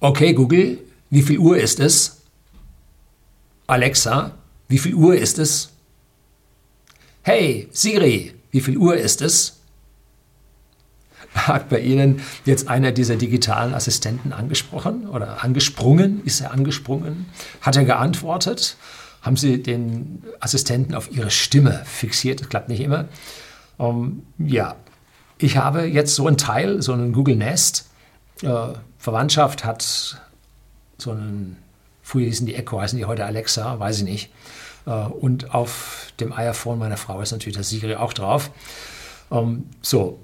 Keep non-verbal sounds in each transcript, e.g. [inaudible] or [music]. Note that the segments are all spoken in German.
Okay, Google, wie viel Uhr ist es? Alexa, wie viel Uhr ist es? Hey, Siri, wie viel Uhr ist es? Hat bei Ihnen jetzt einer dieser digitalen Assistenten angesprochen oder angesprungen? Ist er angesprungen? Hat er geantwortet? Haben Sie den Assistenten auf Ihre Stimme fixiert? Das klappt nicht immer. Um, ähm, ja, ich habe jetzt so ein Teil, so einen Google Nest. Äh, Verwandtschaft hat so einen, früher hießen die Echo, heißen die heute Alexa, weiß ich nicht. Äh, und auf dem iPhone meiner Frau ist natürlich das Siri auch drauf. Ähm, so,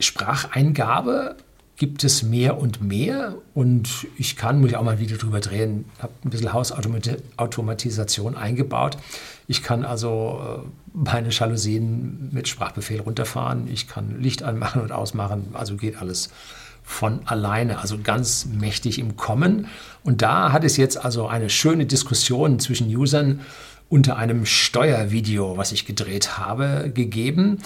Spracheingabe gibt es mehr und mehr und ich kann, muss ich auch mal ein Video drüber drehen, habe ein bisschen Hausautomatisation eingebaut. Ich kann also äh, meine Jalousien mit Sprachbefehl runterfahren, ich kann Licht anmachen und ausmachen, also geht alles von alleine, also ganz mächtig im Kommen. Und da hat es jetzt also eine schöne Diskussion zwischen Usern unter einem Steuervideo, was ich gedreht habe, gegeben.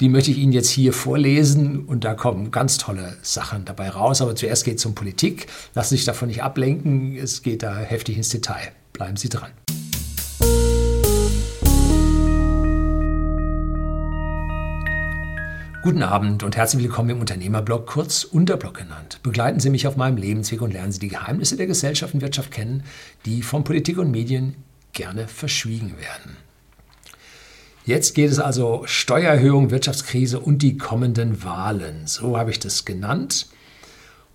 Die möchte ich Ihnen jetzt hier vorlesen und da kommen ganz tolle Sachen dabei raus. Aber zuerst geht es um Politik. Lassen Sie sich davon nicht ablenken. Es geht da heftig ins Detail. Bleiben Sie dran. Guten Abend und herzlich willkommen im Unternehmerblog, kurz Unterblog genannt. Begleiten Sie mich auf meinem Lebensweg und lernen Sie die Geheimnisse der Gesellschaft und Wirtschaft kennen, die von Politik und Medien gerne verschwiegen werden. Jetzt geht es also Steuererhöhung, Wirtschaftskrise und die kommenden Wahlen. So habe ich das genannt.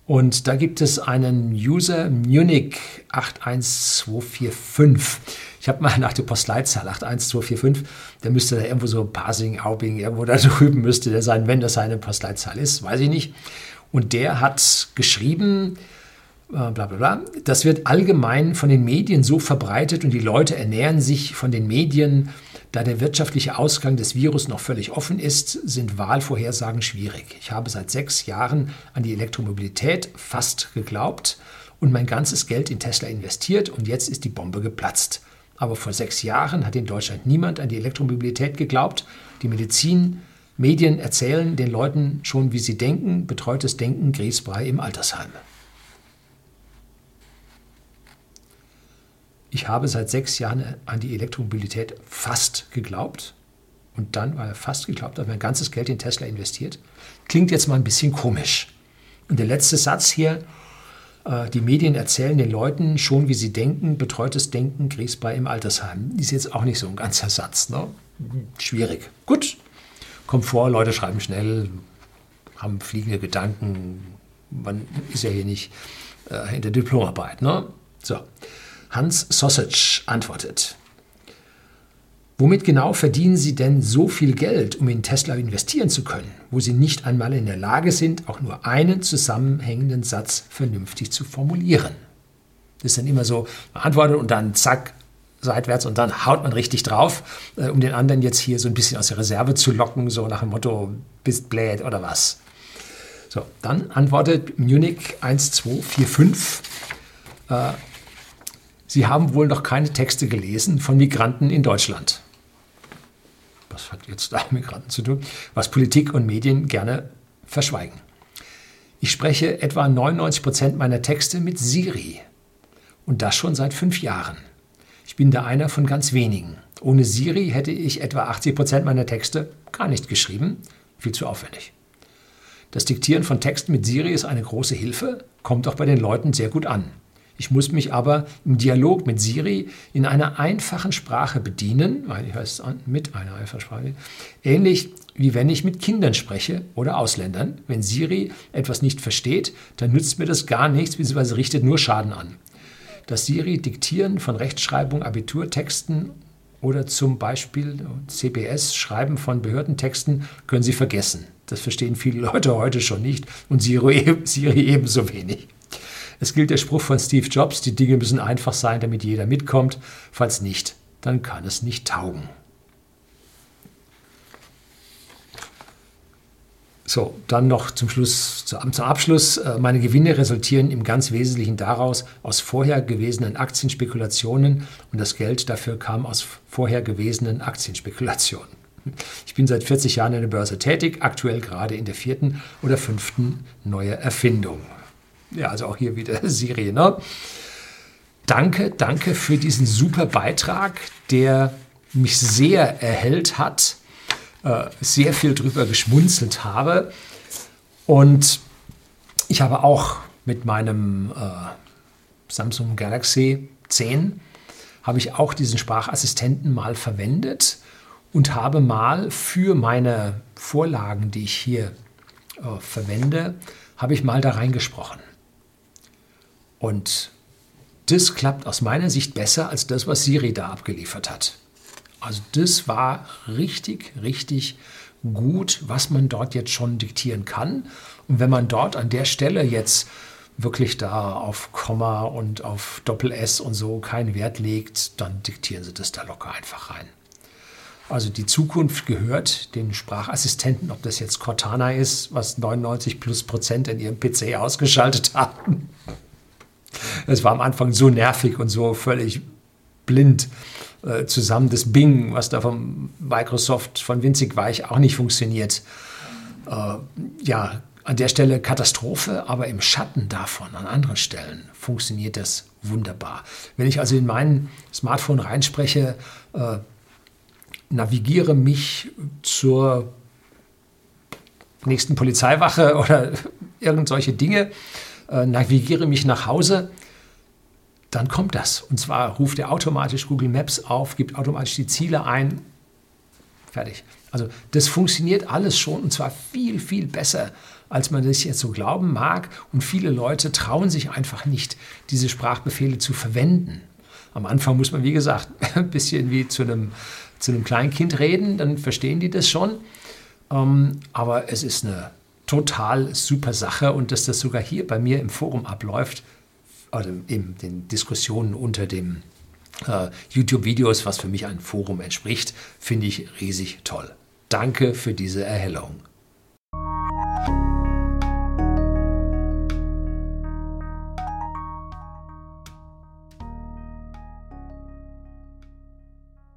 Und da gibt es einen User Munich 81245. Ich habe mal nach der Postleitzahl 81245, der müsste da irgendwo so Pasing, Aubing, irgendwo da [laughs] drüben müsste der sein, wenn das seine Postleitzahl ist, weiß ich nicht. Und der hat geschrieben, äh, bla bla bla. Das wird allgemein von den Medien so verbreitet und die Leute ernähren sich von den Medien. Da der wirtschaftliche Ausgang des Virus noch völlig offen ist, sind Wahlvorhersagen schwierig. Ich habe seit sechs Jahren an die Elektromobilität fast geglaubt und mein ganzes Geld in Tesla investiert und jetzt ist die Bombe geplatzt. Aber vor sechs Jahren hat in Deutschland niemand an die Elektromobilität geglaubt. Die Medizin, Medien erzählen den Leuten schon, wie sie denken. Betreutes Denken, Grießbrei im Altersheim. ich habe seit sechs Jahren an die Elektromobilität fast geglaubt. Und dann, weil er fast geglaubt hat, mein ganzes Geld in Tesla investiert. Klingt jetzt mal ein bisschen komisch. Und der letzte Satz hier, die Medien erzählen den Leuten schon, wie sie denken, betreutes Denken, Kriegsbei im Altersheim. Ist jetzt auch nicht so ein ganzer Satz. Ne? Schwierig. Gut, kommt vor, Leute schreiben schnell, haben fliegende Gedanken. Man ist ja hier nicht äh, in der Diplomarbeit. Ne? So. Hans Sausage antwortet. Womit genau verdienen Sie denn so viel Geld, um in Tesla investieren zu können, wo Sie nicht einmal in der Lage sind, auch nur einen zusammenhängenden Satz vernünftig zu formulieren? Das ist dann immer so, man antwortet und dann zack, seitwärts und dann haut man richtig drauf, äh, um den anderen jetzt hier so ein bisschen aus der Reserve zu locken, so nach dem Motto, bist blöd oder was. So, dann antwortet Munich 1245. Äh, Sie haben wohl noch keine Texte gelesen von Migranten in Deutschland. Was hat jetzt da Migranten zu tun? Was Politik und Medien gerne verschweigen. Ich spreche etwa 99 Prozent meiner Texte mit Siri. Und das schon seit fünf Jahren. Ich bin da einer von ganz wenigen. Ohne Siri hätte ich etwa 80 Prozent meiner Texte gar nicht geschrieben. Viel zu aufwendig. Das Diktieren von Texten mit Siri ist eine große Hilfe, kommt auch bei den Leuten sehr gut an. Ich muss mich aber im Dialog mit Siri in einer einfachen Sprache bedienen, weil ich heißt mit einer einfachen Sprache, ähnlich wie wenn ich mit Kindern spreche oder Ausländern. Wenn Siri etwas nicht versteht, dann nützt mir das gar nichts, bzw. richtet nur Schaden an. Das Siri-Diktieren von Rechtschreibung, Abiturtexten oder zum Beispiel CBS, Schreiben von Behördentexten, können Sie vergessen. Das verstehen viele Leute heute schon nicht und Siri, [laughs] Siri ebenso wenig. Es gilt der Spruch von Steve Jobs, die Dinge müssen einfach sein, damit jeder mitkommt. Falls nicht, dann kann es nicht taugen. So, dann noch zum Schluss, zum Abschluss. Äh, meine Gewinne resultieren im ganz Wesentlichen daraus, aus vorher gewesenen Aktienspekulationen und das Geld dafür kam aus vorher gewesenen Aktienspekulationen. Ich bin seit 40 Jahren in der Börse tätig, aktuell gerade in der vierten oder fünften neue Erfindung. Ja, also auch hier wieder [laughs] Siri. Ne? Danke, danke für diesen super Beitrag, der mich sehr erhellt hat, äh, sehr viel drüber geschmunzelt habe. Und ich habe auch mit meinem äh, Samsung Galaxy 10 habe ich auch diesen Sprachassistenten mal verwendet und habe mal für meine Vorlagen, die ich hier äh, verwende, habe ich mal da reingesprochen. Und das klappt aus meiner Sicht besser als das, was Siri da abgeliefert hat. Also das war richtig, richtig gut, was man dort jetzt schon diktieren kann. Und wenn man dort an der Stelle jetzt wirklich da auf Komma und auf Doppel-S und so keinen Wert legt, dann diktieren Sie das da locker einfach rein. Also die Zukunft gehört den Sprachassistenten, ob das jetzt Cortana ist, was 99 plus Prozent in ihrem PC ausgeschaltet haben. Es war am Anfang so nervig und so völlig blind äh, zusammen. Das Bing, was da von Microsoft, von Winzig Weich auch nicht funktioniert. Äh, ja, an der Stelle Katastrophe, aber im Schatten davon, an anderen Stellen, funktioniert das wunderbar. Wenn ich also in mein Smartphone reinspreche, äh, navigiere mich zur nächsten Polizeiwache [laughs] oder irgend solche Dinge, äh, navigiere mich nach Hause, dann kommt das. Und zwar ruft er automatisch Google Maps auf, gibt automatisch die Ziele ein, fertig. Also das funktioniert alles schon und zwar viel, viel besser als man das jetzt so glauben mag. Und viele Leute trauen sich einfach nicht, diese Sprachbefehle zu verwenden. Am Anfang muss man, wie gesagt, [laughs] ein bisschen wie zu einem, zu einem Kleinkind reden, dann verstehen die das schon. Ähm, aber es ist eine total super Sache und dass das sogar hier bei mir im Forum abläuft, also in den Diskussionen unter dem äh, YouTube-Videos, was für mich ein Forum entspricht, finde ich riesig toll. Danke für diese Erhellung.